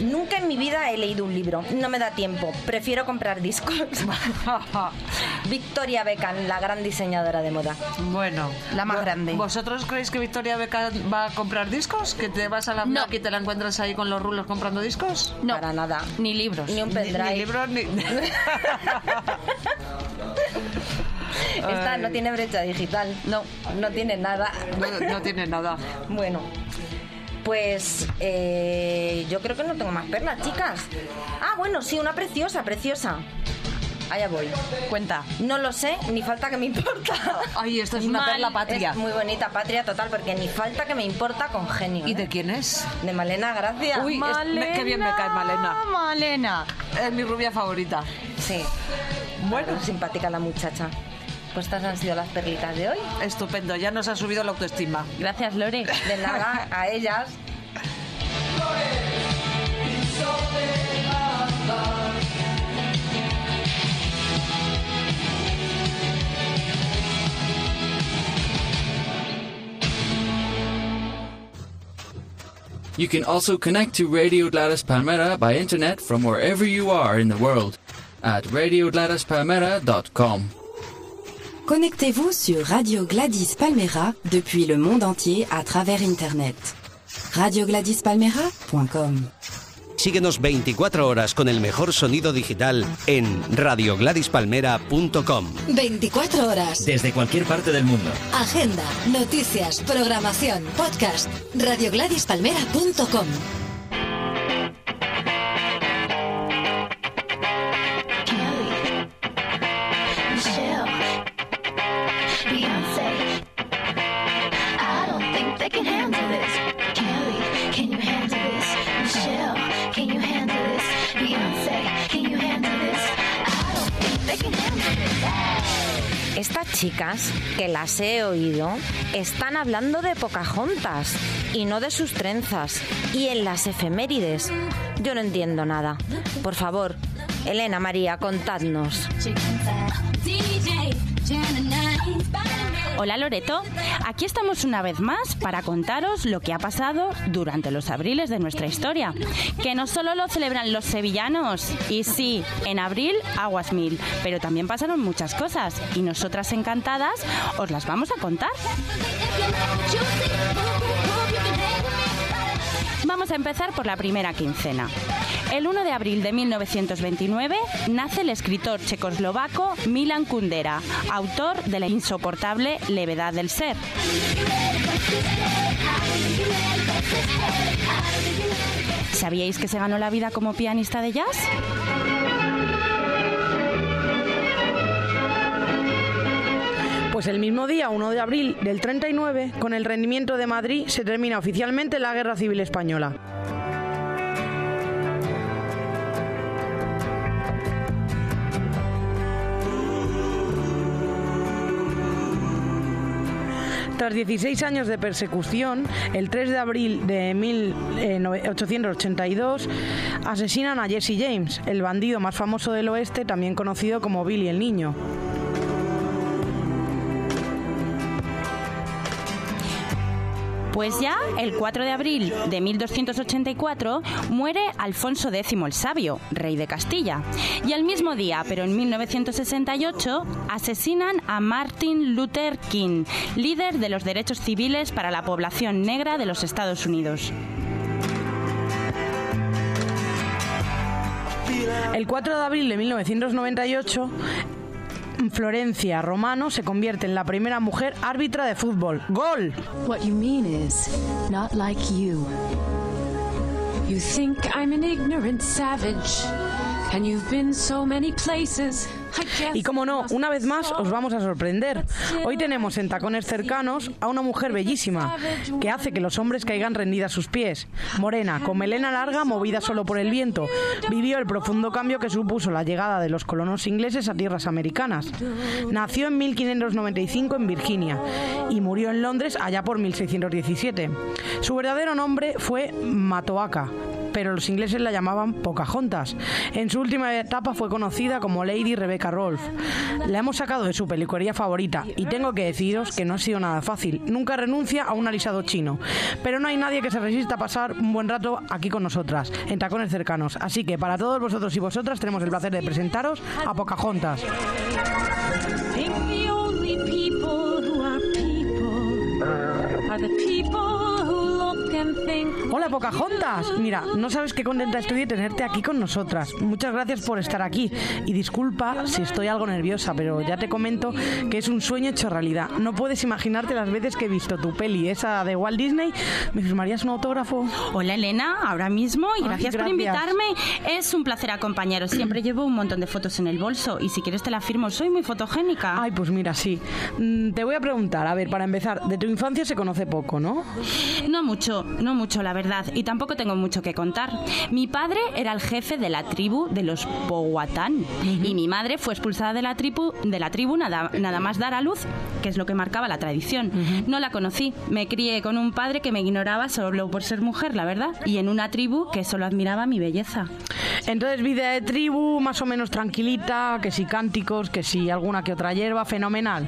nunca en mi vida he leído un libro, no me da tiempo, prefiero comprar discos. Victoria Beckham, la gran diseñadora de moda. Bueno, La más ¿vo- grande. ¿Vosotros creéis que Victoria Beckham va a comprar discos? ¿Que te vas a la No. Y te la encuentras ahí con los rulos comprando discos? No, Para nada. Ni libros. Ni un pendrive. ni libros ni... Esta no tiene brecha digital. No, no tiene nada. no, no tiene nada. Bueno, pues eh, yo creo que no tengo más perlas, chicas. Ah, bueno, sí, una preciosa, preciosa. Allá voy. Cuenta. No lo sé, ni falta que me importa. Ay, esta es una Mal. perla patria. Es muy bonita, patria total, porque ni falta que me importa con genio. ¿Y ¿eh? de quién es? De Malena Gracia. Uy, es- me- qué bien me cae Malena. Malena. Es mi rubia favorita. Sí. Bueno, Bueno, simpática la muchacha. Pues estas han sido las perlitas de hoy. estupendo, ya nos ha subido la autoestima. Gracias, Lore. De nada, a ellas. You can also connect to Radio Gladys Palmera by internet from wherever you are in the world at radiogladyspalmera.com. Connectez-vous sur Radio Gladys Palmera depuis le monde entier à travers Internet. radiogladispalmera.com Síguenos 24 horas con el mejor sonido digital en radiogladispalmera.com. 24 horas. Desde cualquier parte del mundo. Agenda, noticias, programación, podcast. radiogladispalmera.com Chicas, que las he oído, están hablando de Pocahontas y no de sus trenzas. Y en las efemérides, yo no entiendo nada. Por favor, Elena María, contadnos. Hola Loreto, aquí estamos una vez más para contaros lo que ha pasado durante los abriles de nuestra historia. Que no solo lo celebran los sevillanos, y sí, en abril aguas mil, pero también pasaron muchas cosas y nosotras encantadas os las vamos a contar. Vamos a empezar por la primera quincena. El 1 de abril de 1929 nace el escritor checoslovaco Milan Kundera, autor de La insoportable levedad del ser. ¿Sabíais que se ganó la vida como pianista de jazz? Pues el mismo día, 1 de abril del 39, con el rendimiento de Madrid, se termina oficialmente la Guerra Civil Española. Tras 16 años de persecución, el 3 de abril de 1882 asesinan a Jesse James, el bandido más famoso del oeste, también conocido como Billy el Niño. Pues ya el 4 de abril de 1284 muere Alfonso X el Sabio, rey de Castilla. Y al mismo día, pero en 1968, asesinan a Martin Luther King, líder de los derechos civiles para la población negra de los Estados Unidos. El 4 de abril de 1998, Florencia Romano se convierte en la primera mujer árbitra de fútbol. ¡Gol! What you mean is, not like you. You think I'm an ignorant savage, and you've been so many places. Y como no, una vez más os vamos a sorprender. Hoy tenemos en tacones cercanos a una mujer bellísima que hace que los hombres caigan rendidas a sus pies. Morena, con melena larga movida solo por el viento, vivió el profundo cambio que supuso la llegada de los colonos ingleses a tierras americanas. Nació en 1595 en Virginia y murió en Londres allá por 1617. Su verdadero nombre fue Matoaka, pero los ingleses la llamaban Pocahontas. En su última etapa fue conocida como Lady Rebecca Rolfe. La hemos sacado de su peluquería favorita y tengo que deciros que no ha sido nada fácil. Nunca renuncia a un alisado chino. Pero no hay nadie que se resista a pasar un buen rato aquí con nosotras, en tacones cercanos. Así que para todos vosotros y vosotras tenemos el placer de presentaros a Pocahontas. Hola Pocahontas, mira, no sabes qué contenta estoy de tenerte aquí con nosotras. Muchas gracias por estar aquí y disculpa si estoy algo nerviosa, pero ya te comento que es un sueño hecho realidad. No puedes imaginarte las veces que he visto tu peli, esa de Walt Disney. ¿Me firmarías un autógrafo? Hola Elena, ahora mismo y Ay, gracias, por gracias. invitarme. Es un placer acompañaros. Siempre llevo un montón de fotos en el bolso y si quieres te la firmo. Soy muy fotogénica. Ay, pues mira, sí. Mm, Te voy a preguntar, a ver, para empezar, de tu infancia se conoce poco, ¿no? No mucho, no mucho la verdad, y tampoco tengo mucho que contar. Mi padre era el jefe de la tribu de los Powhatan y mi madre fue expulsada de la tribu, de la tribu nada, nada más dar a luz, que es lo que marcaba la tradición. No la conocí, me crié con un padre que me ignoraba solo por ser mujer, la verdad, y en una tribu que solo admiraba mi belleza. Entonces, vida de tribu, más o menos tranquilita, que si cánticos, que si alguna que otra hierba, fenomenal.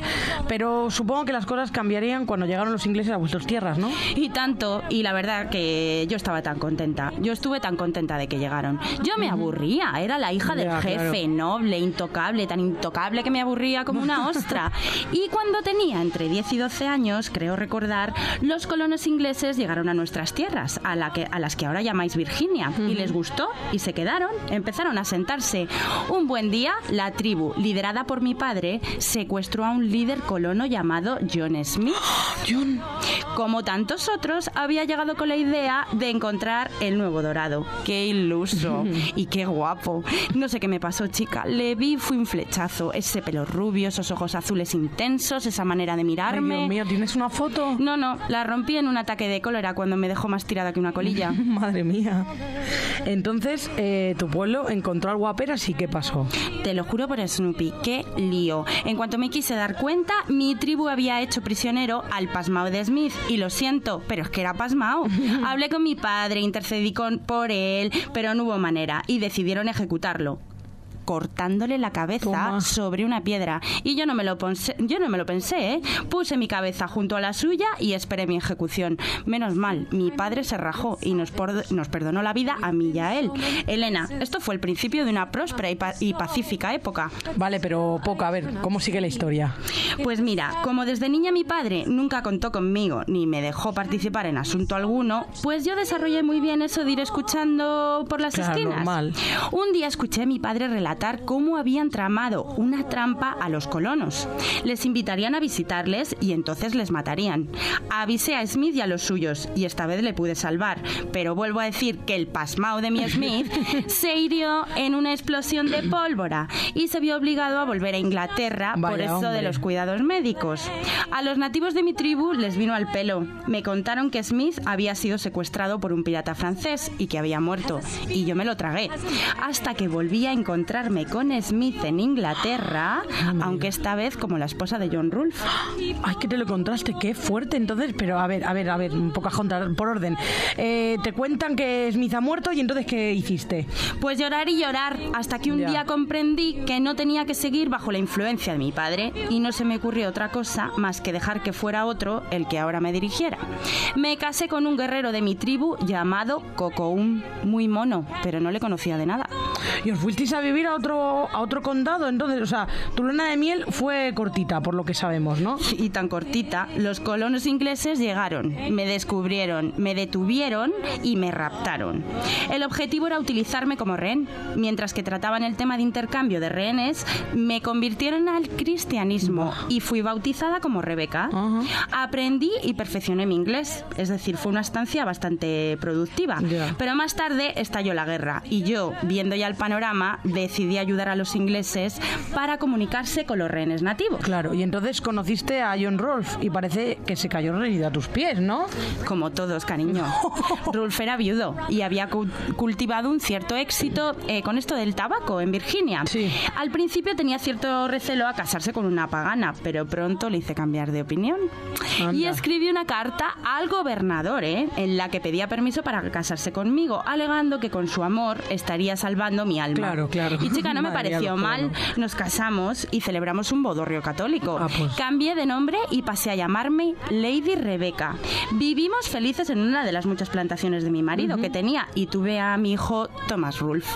Pero supongo que las cosas cambiarían cuando llegaron los ingleses a vuestras tierras, ¿no? Y tanto, y la verdad que yo estaba tan contenta. Yo estuve tan contenta de que llegaron. Yo me aburría, era la hija del Ya, jefe, noble, intocable, tan intocable que me aburría como una ostra. Y cuando tenía entre 10 y 12 años, creo recordar, los colonos ingleses llegaron a nuestras tierras, a, la que, a las que ahora llamáis Virginia, y les gustó y se quedaron, empezaron a sentarse. Un buen día, la tribu, liderada por mi padre, secuestró a un líder colono llamado John Smith. John. Como tantos otros, había llegado con la idea de encontrar el nuevo dorado. ¡Qué iluso! y qué guapo. No sé qué me pasó, chica. Le vi, fui un flechazo. Ese pelo rubio, esos ojos azules intensos, esa manera de Ay, mirarme. Dios mío, ¿tienes una foto? No, no, la rompí en un ataque de cólera cuando me dejó más tirada que una colilla. Madre mía. Entonces, eh, tu pueblo encontró al guaperas y ¿qué pasó? Te lo juro por Snoopy, qué lío. En cuanto me quise dar cuenta, mi tribu había hecho prisionero al pasmao de Smith. Y lo siento, pero es que era pasmao. Hablé con mi padre, intercedí con, por él, pero no hubo manera y decidieron ejecutarlo cortándole la cabeza Toma. sobre una piedra. Y yo no me lo pensé, yo no me lo pensé, ¿eh? Puse mi cabeza junto a la suya y esperé mi ejecución. Menos mal, mi padre se rajó y nos, por- nos perdonó la vida a mí y a él. Elena, esto fue el principio de una próspera y, pa- y pacífica época. Vale, pero poca, a ver, ¿cómo sigue la historia? Pues mira, como desde niña mi padre nunca contó conmigo ni me dejó participar en asunto alguno, pues yo desarrollé muy bien eso de ir escuchando por las Claro, esquinas. normal. Un día escuché a mi padre relatar cómo habían tramado una trampa a los colonos. Les invitarían a visitarles y entonces les matarían. Avisé a Smith y a los suyos y esta vez le pude salvar, pero vuelvo a decir que el pasmao de mi Smith se hirió en una explosión de pólvora y se vio obligado a volver a Inglaterra por eso de los cuidados médicos. A los nativos de mi tribu les vino al pelo. Me contaron que Smith había sido secuestrado por un pirata francés y que había muerto. Y yo me lo tragué. Hasta que volví a encontrarme con Smith en Inglaterra, aunque esta vez como la esposa de John Rolfe. Ay, que te lo contraste, qué fuerte entonces. Pero a ver, a ver, a ver, un poco por orden. Eh, te cuentan que Smith ha muerto y entonces ¿qué hiciste? Pues llorar y llorar, hasta que un Ya. día comprendí que no tenía que seguir bajo la influencia de mi padre y no se me ocurrió otra cosa más que dejar que fuera otro el que ahora me dirigiera. Me casé con un guerrero de mi tribu llamado Cocoum, muy mono, pero no le conocía de nada. Y os fuisteis a vivir a otro, a otro condado, entonces, o sea, tu luna de miel fue cortita, por lo que sabemos, ¿no? Y tan cortita, los colonos ingleses llegaron, me descubrieron, me detuvieron y me raptaron. El objetivo era utilizarme como rehén. Mientras que trataban el tema de intercambio de rehenes, me convirtieron al cristianismo y fui bautizada como Rebeca. Aprendí y perfeccioné mi inglés, es decir, fue una estancia bastante productiva. Ya. Pero más tarde estalló la guerra y yo, viendo ya el panorama, decidí ayudar a los ingleses para comunicarse con los rehenes nativos. Claro, y entonces conociste a John Rolfe y parece que se cayó rendido a tus pies, ¿no? Como todos, cariño. Rolf era viudo y había cu- cultivado un cierto éxito eh, con esto del tabaco en Virginia. Al principio tenía cierto recelo a casarse con una pagana, pero pronto le hice cambiar de opinión. Y escribí una carta al gobernador, ¿eh? en la que pedía permiso para casarse conmigo, alegando que con su amor estaría salvando mi alma. Claro, claro. Y chica, no me Madre pareció mal. Nos casamos y celebramos un bodorrio católico. Ah, pues. Cambié de nombre y pasé a llamarme Lady Rebecca. Vivimos felices en una de las muchas plantaciones de mi marido que tenía y tuve a mi hijo Thomas Rolfe.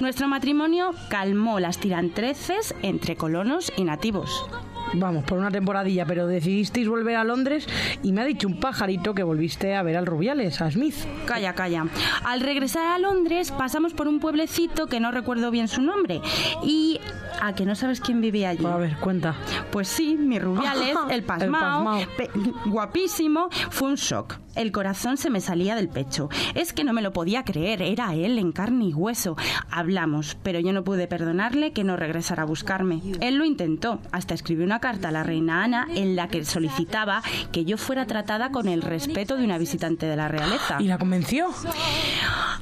Nuestro matrimonio calmó las tirantreces entre colonos y nativos. Vamos, por una temporadilla, pero decidisteis volver a Londres y me ha dicho un pajarito que volviste a ver al Rubiales, a Smith. Calla, calla. Al regresar a Londres pasamos por un pueblecito que no recuerdo bien su nombre. Y a que no sabes quién vivía allí. A ver, cuenta. Pues sí, mi Rubiales, el El pasmao, pasmao. pe- guapísimo, fue un shock. El corazón se me salía del pecho. Es que no me lo podía creer, era él en carne y hueso. Hablamos, pero yo no pude perdonarle que no regresara a buscarme. Él lo intentó, hasta escribió una carta a la reina Ana en la que solicitaba que yo fuera tratada con el respeto de una visitante de la realeza. ¿Y la convenció?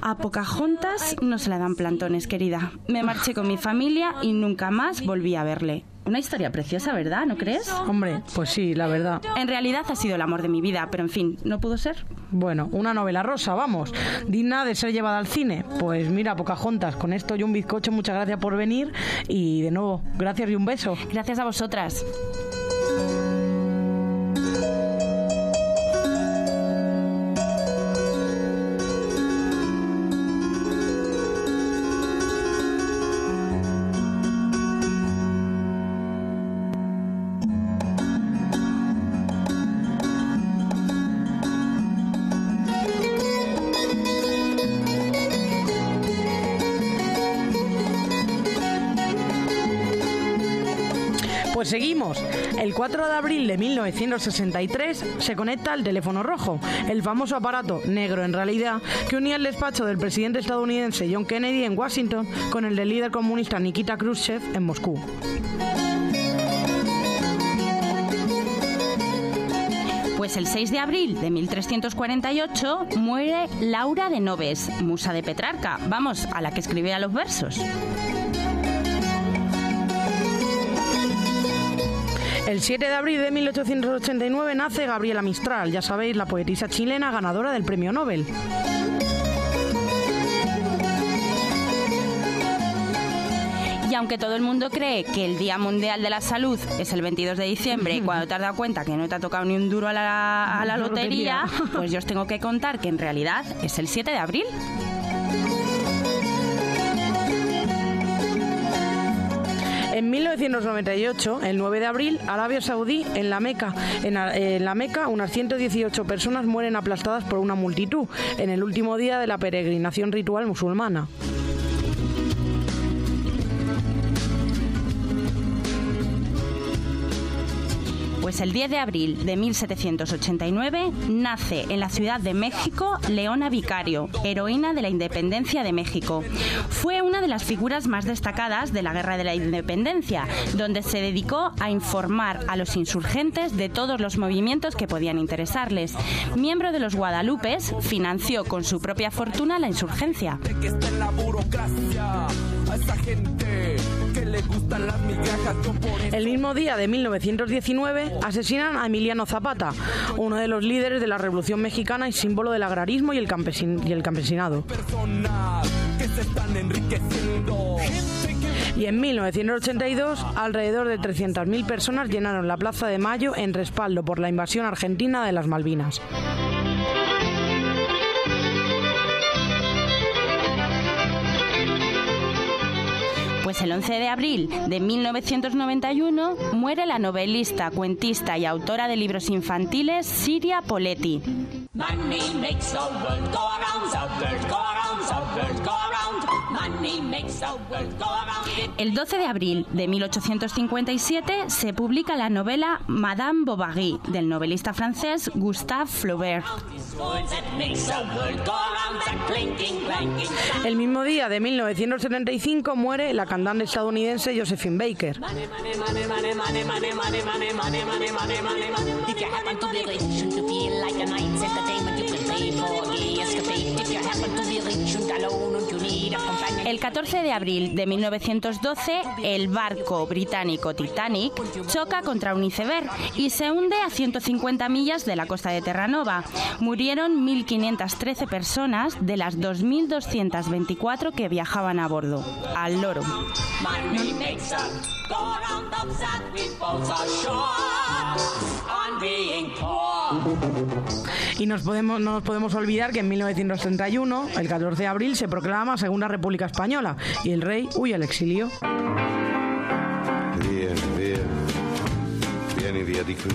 A Pocahontas no se le dan plantones, querida. Me marché con mi familia y nunca más volví a verle. Una historia preciosa, ¿verdad? ¿No crees? Hombre, pues sí, la verdad. En realidad ha sido el amor de mi vida, pero en fin, no pudo ser. Bueno, una novela rosa, vamos. Digna de ser llevada al cine. Pues mira, Pocahontas, con esto y un bizcocho, muchas gracias por venir. Y de nuevo, gracias y un beso. Gracias a vosotras. El 4 de abril de 1963 se conecta el teléfono rojo, el famoso aparato negro en realidad que unía el despacho del presidente estadounidense John Kennedy en Washington con el del líder comunista Nikita Khrushchev en Moscú. Pues el 6 de abril de 1348 muere Laura de Noves, musa de Petrarca, vamos, a la que escribía los versos. El 7 de abril de 1889 nace Gabriela Mistral, ya sabéis, la poetisa chilena ganadora del premio Nobel. Y aunque todo el mundo cree que el Día Mundial de la Salud es el 22 de diciembre y cuando te has dado cuenta que no te ha tocado ni un duro a la, a la lotería, pues yo os tengo que contar que en realidad es el 7 de abril. En 1998, el 9 de abril, Arabia Saudí, en la Meca, en, la Meca, unas 118 personas mueren aplastadas por una multitud en el último día de la peregrinación ritual musulmana. Pues el 10 de abril de 1789 nace en la Ciudad de México Leona Vicario, heroína de la independencia de México. Fue una de las figuras más destacadas de la Guerra de la Independencia, donde se dedicó a informar a los insurgentes de todos los movimientos que podían interesarles. Miembro de los Guadalupes, financió con su propia fortuna la insurgencia. A esa gente que le gustan las migajas, yo por eso El mismo día de 1919 asesinan a Emiliano Zapata, uno de los líderes de la Revolución Mexicana y símbolo del agrarismo y el, campesin- y el campesinado. personas que se están enriqueciendo. Y en 1982, alrededor de 300.000 personas llenaron la Plaza de Mayo en respaldo por la invasión argentina de las Malvinas. El 11 de abril de 1991 muere la novelista, cuentista y autora de libros infantiles Siria Poletti. El 12 de abril de 1857 se publica la novela Madame Bovary del novelista francés Gustave Flaubert. El mismo día de 1975 muere la cantante estadounidense Josephine Baker. El 14 de abril de 1912, el barco británico Titanic choca contra un iceberg y se hunde a 150 millas de la costa de Terranova. Murieron 1.513 personas de las 2.224 que viajaban a bordo. Al loro. Y no nos podemos olvidar que en 1931, el 14 de abril, se proclama Segunda República Española y el rey huye al exilio. Vieni via di qui.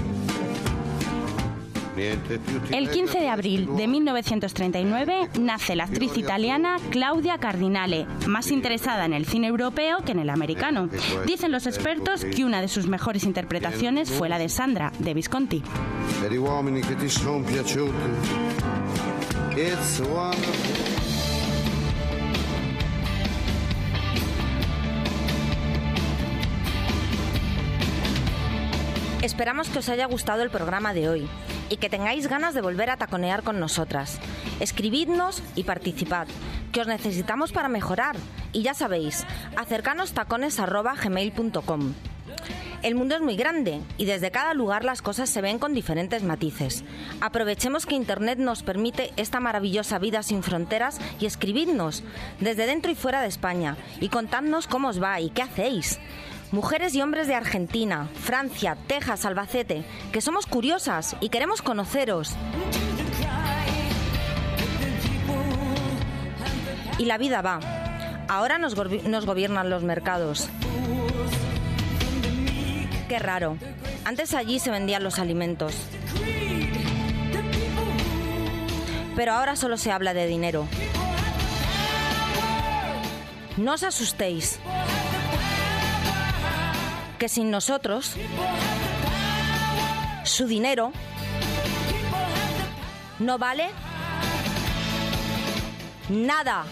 El 15 de abril de 1939 nace la actriz italiana Claudia Cardinale, más interesada en el cine europeo que en el americano. Dicen los expertos que una de sus mejores interpretaciones fue la de Sandra, de Visconti. Esperamos que os haya gustado el programa de hoy y que tengáis ganas de volver a taconear con nosotras. Escribidnos y participad, que os necesitamos para mejorar. Y ya sabéis, acercanos tacones@gmail.com. El mundo es muy grande y desde cada lugar las cosas se ven con diferentes matices. Aprovechemos que Internet nos permite esta maravillosa vida sin fronteras y escribidnos desde dentro y fuera de España y contadnos cómo os va y qué hacéis. Mujeres y hombres de Argentina, Francia, Texas, Albacete, que somos curiosas y queremos conoceros. Y la vida va. Ahora nos, nos gobiernan los mercados. Qué raro. Antes allí se vendían los alimentos. Pero ahora solo se habla de dinero. No os asustéis que sin nosotros su dinero no vale nada.